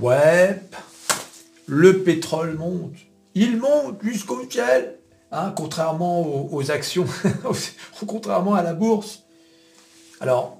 Ouais, le pétrole monte. Il monte jusqu'au ciel. Hein, contrairement aux, actions, contrairement à la bourse. Alors,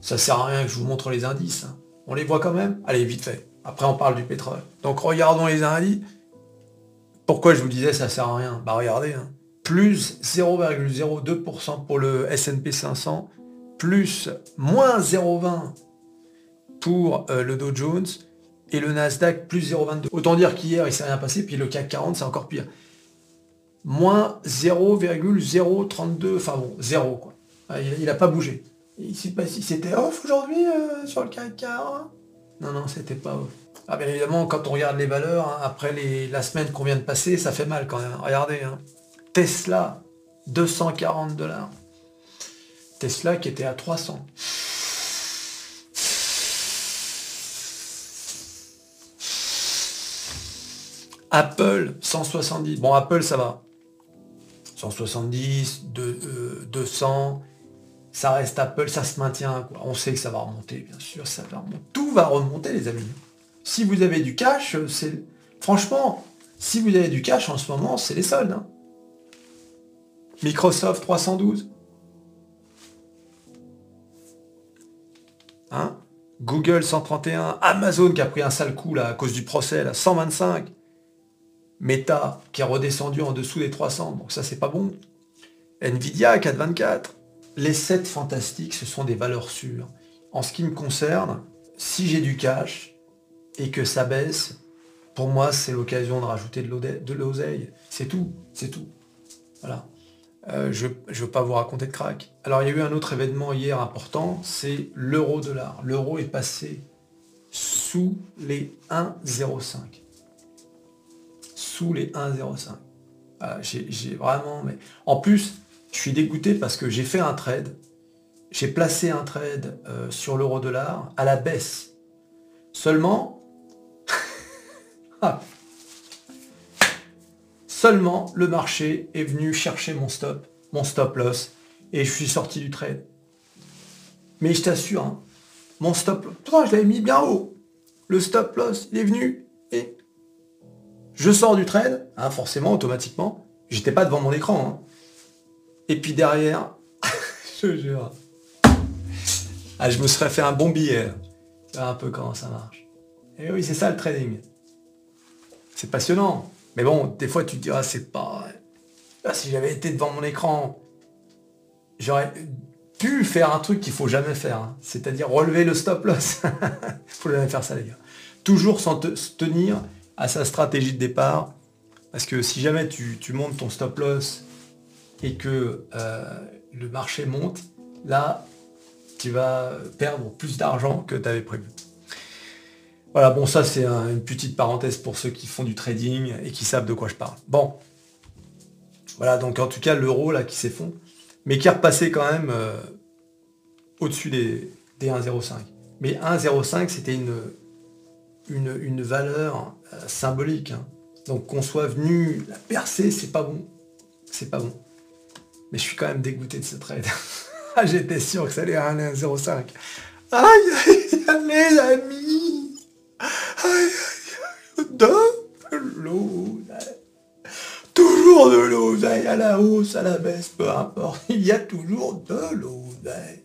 ça sert à rien que je vous montre les indices. Hein. On les voit quand même? Allez, vite fait. Après, on parle du pétrole. Donc, regardons les indices. Pourquoi je vous disais ça sert à rien? Bah, regardez. Hein. Plus 0,02% pour le S&P 500, plus moins 0,20 pour euh, le Dow Jones, et le Nasdaq plus 0,22. Autant dire qu'hier, il s'est rien passé, puis le CAC 40, c'est encore pire. Moins 0,032, enfin bon, 0 quoi. Ah, il n'a pas bougé. C'était off aujourd'hui euh, sur le CAC 40 Non, non, c'était pas off. Ah, bien évidemment, quand on regarde les valeurs, hein, après la semaine qu'on vient de passer, ça fait mal quand même. Regardez, hein. Tesla, 240 dollars. Tesla qui était à 300. Apple, 170. Bon, Apple, ça va. 170, 200, ça reste Apple, ça se maintient. On sait que ça va remonter, bien sûr, ça va remonter. Tout va remonter, les amis. Si vous avez du cash, c'est... Franchement, si vous avez du cash en ce moment, c'est les soldes. Hein. Microsoft 312. Hein? Google 131. Amazon qui a pris un sale coup là à cause du procès là, 125. Meta qui est redescendu en dessous des 300, donc ça c'est pas bon. Nvidia 424. Les 7 fantastiques, ce sont des valeurs sûres. En ce qui me concerne, si j'ai du cash et que ça baisse, pour moi c'est l'occasion de rajouter de l'oseille. C'est tout, c'est tout. Voilà. Euh, je ne veux pas vous raconter de crack. Alors il y a eu un autre événement hier important, c'est l'euro-dollar. L'euro est passé sous les 1,05 sous les 1,05. j'ai vraiment... Mais... En plus, je suis dégoûté parce que j'ai fait un trade. J'ai placé un trade euh, sur l'euro dollar à la baisse. Seulement... Ah. Seulement le marché est venu chercher mon stop, mon stop loss, et je suis sorti du trade. Mais je t'assure, hein, mon stop, toi je l'avais mis bien haut. Le stop loss, il est venu je sors du trade, hein, forcément, automatiquement. J'étais pas devant mon écran. Hein. Et puis derrière, je jure. Ah, je me serais fait un bon billet. Tu vois un peu comment ça marche. Et oui, c'est ça le trading. C'est passionnant. Mais bon, des fois tu te diras, c'est pas... Ah, si j'avais été devant mon écran, j'aurais pu faire un truc qu'il faut jamais faire. Hein. C'est-à-dire relever le stop loss. faut jamais faire ça les gars. Toujours s'en tenir à sa stratégie de départ. Parce que si jamais tu, montes ton stop loss et que euh, le marché monte, là, tu vas perdre plus d'argent que tu avais prévu. Voilà, bon, ça c'est une petite parenthèse pour ceux qui font du trading et qui savent de quoi je parle. Bon. Voilà, donc en tout cas, l'euro là qui s'effondre, mais qui est repassé quand même euh, au-dessus des, des 1,05. Mais 1,05, c'était une, une, valeur euh, symbolique. Hein. Donc qu'on soit venu la percer, c'est pas bon. C'est pas bon. Mais je suis quand même dégoûté de ce trade. Ah, j'étais sûr que ça allait à 1,05. Aïe, aïe, les amis. Aïe, aïe. De l'eau. Toujours de l'oseille à la hausse, à la baisse, peu importe. Il y a toujours de l'oseille.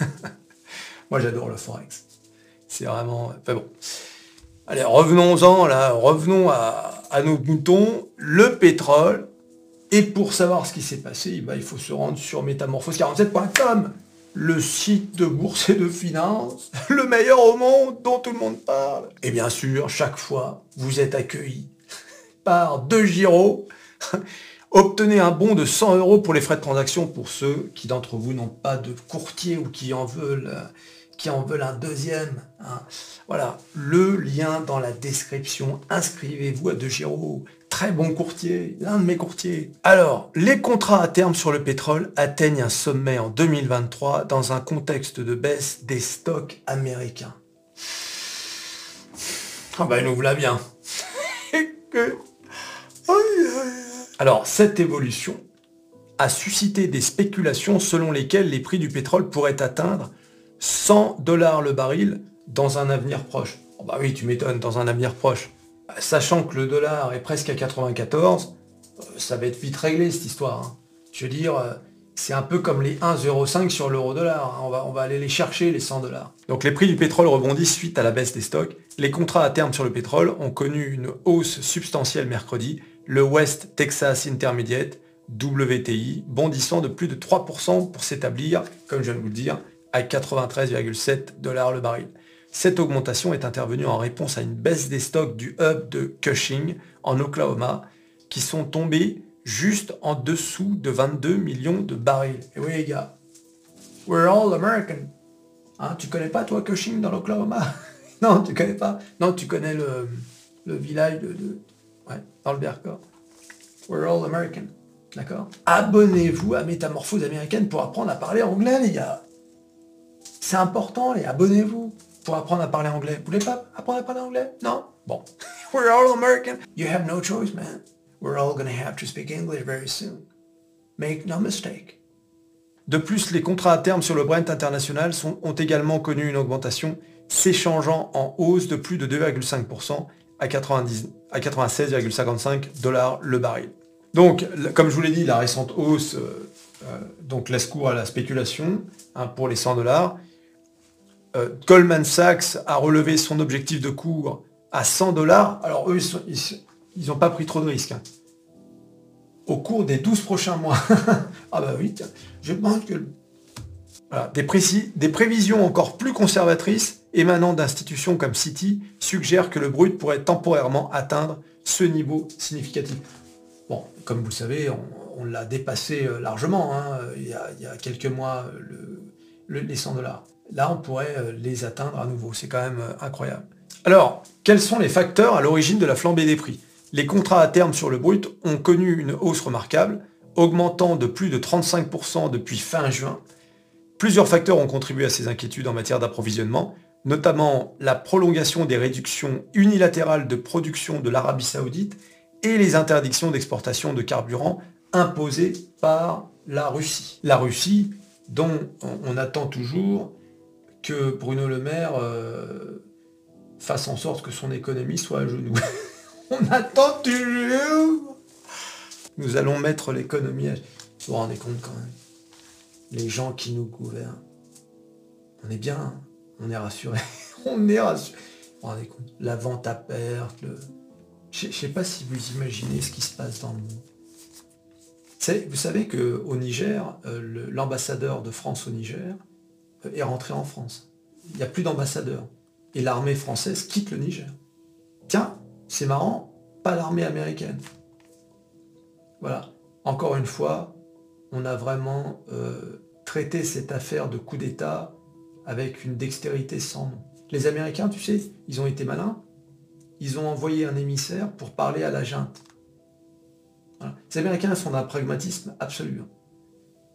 Moi j'adore le forex. C'est vraiment... Enfin bon. Allez, revenons-en là, revenons à, nos boutons. Le pétrole. Et pour savoir ce qui s'est passé, bah, il faut se rendre sur métamorphose47.com, le site de bourse et de finance, le meilleur au monde dont tout le monde parle. Et bien sûr, chaque fois, vous êtes accueilli par deux Giro. Obtenez un bon de 100 euros pour les frais de transaction pour ceux qui d'entre vous n'ont pas de courtier ou qui en veulent qui en veulent un deuxième. Hein. Voilà, le lien dans la description. Inscrivez-vous à De Giro. Très bon courtier, l'un de mes courtiers. Alors, les contrats à terme sur le pétrole atteignent un sommet en 2023 dans un contexte de baisse des stocks américains. Ah ben, nous voilà bien. Alors, cette évolution a suscité des spéculations selon lesquelles les prix du pétrole pourraient atteindre 100 dollars le baril dans un avenir proche. bah oui, tu m'étonnes, dans un avenir proche. Sachant que le dollar est presque à 94, euh, ça va être vite réglé cette histoire. Hein. Je veux dire, euh, c'est un peu comme les 1,05 sur l'euro-dollar. Hein. On va, on va aller les chercher, les 100 dollars. Donc les prix du pétrole rebondissent suite à la baisse des stocks. Les contrats à terme sur le pétrole ont connu une hausse substantielle mercredi. Le West Texas Intermediate, WTI, bondissant de plus de 3% pour s'établir, comme je viens de vous le dire, à 93,7 dollars le baril. Cette augmentation est intervenue en réponse à une baisse des stocks du hub de Cushing en Oklahoma qui sont tombés juste en dessous de 22 millions de barils. Et oui les gars, we're all American. Hein, tu connais pas toi Cushing dans l'Oklahoma? Non, tu connais pas? Non, tu connais le, village de, Ouais, dans le Vercors. We're all American. D'accord? Abonnez-vous à Métamorphose américaine pour apprendre à parler anglais, les gars. C'est important, les abonnez-vous pour apprendre à parler anglais. Vous voulez pas apprendre à parler anglais? Non? Bon. We're all American. You have no choice, man. We're all gonna have to speak English very soon. Make no mistake. De plus, les contrats à terme sur le Brent international ont également connu une augmentation, s'échangeant en hausse de plus de 2,5% à, 96,55 dollars le baril. Donc, comme je vous l'ai dit, la récente hausse euh, euh, donc laisse cours à la spéculation hein, pour les 100 dollars. Euh, Goldman Sachs a relevé son objectif de cours à 100 dollars. Alors eux, ils n'ont pas pris trop de risques. Hein. Au cours des 12 prochains mois. ah bah oui, je pense que... Des, prévisions encore plus conservatrices émanant d'institutions comme Citi suggèrent que le brut pourrait temporairement atteindre ce niveau significatif. Bon, comme vous le savez, on, l'a dépassé euh, largement hein, il, y a, quelques mois, les 100 dollars. Là, on pourrait euh, les atteindre à nouveau. C'est quand même euh, incroyable. Alors, quels sont les facteurs à l'origine de la flambée des prix? Les contrats à terme sur le brut ont connu une hausse remarquable, augmentant de plus de 35% depuis fin juin. Plusieurs facteurs ont contribué à ces inquiétudes en matière d'approvisionnement, notamment la prolongation des réductions unilatérales de production de l'Arabie saoudite et les interdictions d'exportation de carburant imposées par la Russie. La Russie, dont on attend toujours que Bruno Le Maire euh, fasse en sorte que son économie soit à genoux. On attend toujours Nous allons mettre l'économie à... Vous vous rendez compte quand même Les gens qui nous gouvernent. On est bien, hein. on est rassuré. on est rassuré. Vous vous rendez compte La vente à perte, le... Je sais pas si vous imaginez ce qui se passe dans le monde. Vous savez qu'au Niger, euh, l'ambassadeur de France au Niger est rentré en France. Il n'y a plus d'ambassadeur. Et l'armée française quitte le Niger. Tiens, c'est marrant, pas l'armée américaine. Voilà. Encore une fois, on a vraiment euh, traité cette affaire de coup d'État avec une dextérité sans nom. Les Américains, tu sais, ils ont été malins. Ils ont envoyé un émissaire pour parler à la junte. Les Américains sont d'un pragmatisme absolu. Hein.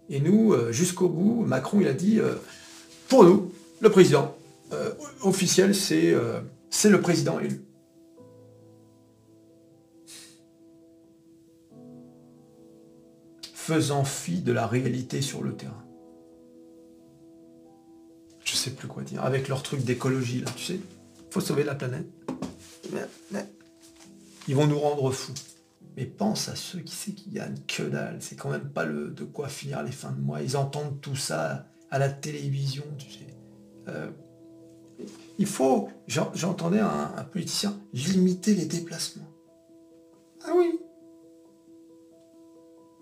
Et nous, euh, jusqu'au bout, Macron, il a dit, euh, pour nous, le président euh, officiel, c'est le président élu. Faisant fi de la réalité sur le terrain. Je sais plus quoi dire. Avec leur truc d'écologie, là, tu sais. Faut sauver la planète. Ils vont nous rendre fous. Mais pense à ceux qui sait qu'il gagnent que dalle. C'est quand même pas le, de quoi finir les fins de mois. Ils entendent tout ça à la télévision, tu sais. Euh, il faut, j'entendais un, politicien, limiter les déplacements. Ah oui.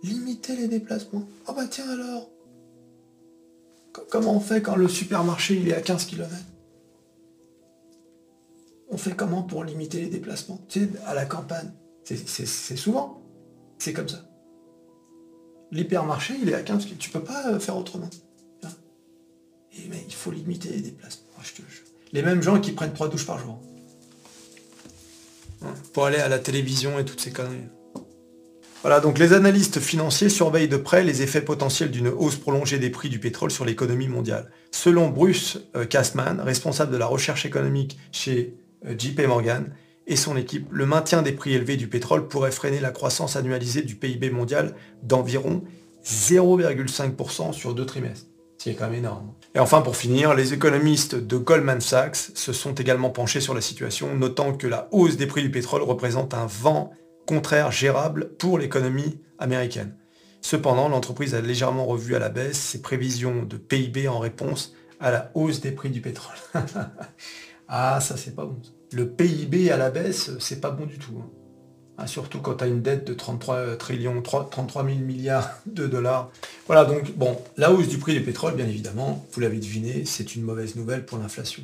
Limiter les déplacements. Ah bah tiens alors. Comment on fait quand le supermarché il est à 15 km On fait comment pour limiter les déplacements? Tu sais, à la campagne. C'est souvent. C'est comme ça. L'hypermarché, il est à 15 km. Tu peux pas euh, faire autrement. Et, mais il faut limiter les déplacements. Les mêmes gens qui prennent trois douches par jour. Pour aller à la télévision et toutes ces conneries. Voilà, donc les analystes financiers surveillent de près les effets potentiels d'une hausse prolongée des prix du pétrole sur l'économie mondiale. Selon Bruce euh, responsable de la recherche économique chez euh, JP Morgan, et son équipe, le maintien des prix élevés du pétrole pourrait freiner la croissance annualisée du PIB mondial d'environ 0,5% sur deux trimestres. C'est quand même énorme. Et enfin, pour finir, les économistes de Goldman Sachs se sont également penchés sur la situation, notant que la hausse des prix du pétrole représente un vent contraire gérable pour l'économie américaine. Cependant, l'entreprise a légèrement revu à la baisse ses prévisions de PIB en réponse à la hausse des prix du pétrole. ah, ça c'est pas bon. Le PIB à la baisse, c'est pas bon du tout. Hein. Surtout quand tu as une dette de 33 trillions, 33 000 milliards de dollars. Voilà, donc bon, la hausse du prix du pétrole, bien évidemment, vous l'avez deviné, c'est une mauvaise nouvelle pour l'inflation.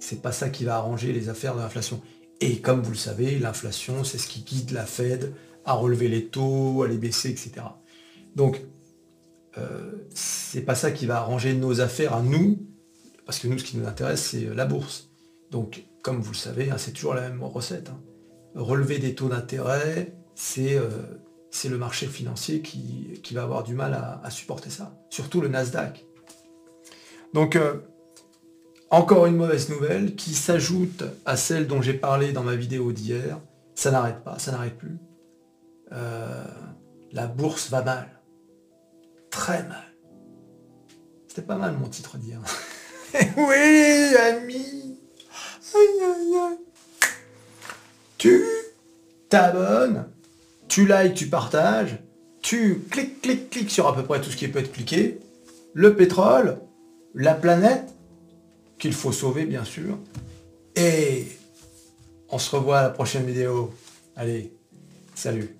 C'est pas ça qui va arranger les affaires de l'inflation. Et comme vous le savez, l'inflation, c'est ce qui guide la Fed à relever les taux, à les baisser, etc. Donc, euh, c'est pas ça qui va arranger nos affaires à nous, parce que nous, ce qui nous intéresse, c'est la bourse. Donc, comme vous le savez, hein, c'est toujours la même recette. Hein relever des taux d'intérêt, c'est euh, le marché financier qui, va avoir du mal à, supporter ça. Surtout le Nasdaq. Donc, euh, encore une mauvaise nouvelle qui s'ajoute à celle dont j'ai parlé dans ma vidéo d'hier. Ça n'arrête pas, ça n'arrête plus. Euh, la bourse va mal. Très mal. C'était pas mal mon titre d'hier. oui, ami. Aïe, aïe, aïe tu t'abonnes, tu likes, tu partages, tu cliques, cliques, cliques sur à peu près tout ce qui peut être cliqué, le pétrole, la planète, qu'il faut sauver bien sûr, et on se revoit à la prochaine vidéo. Allez, salut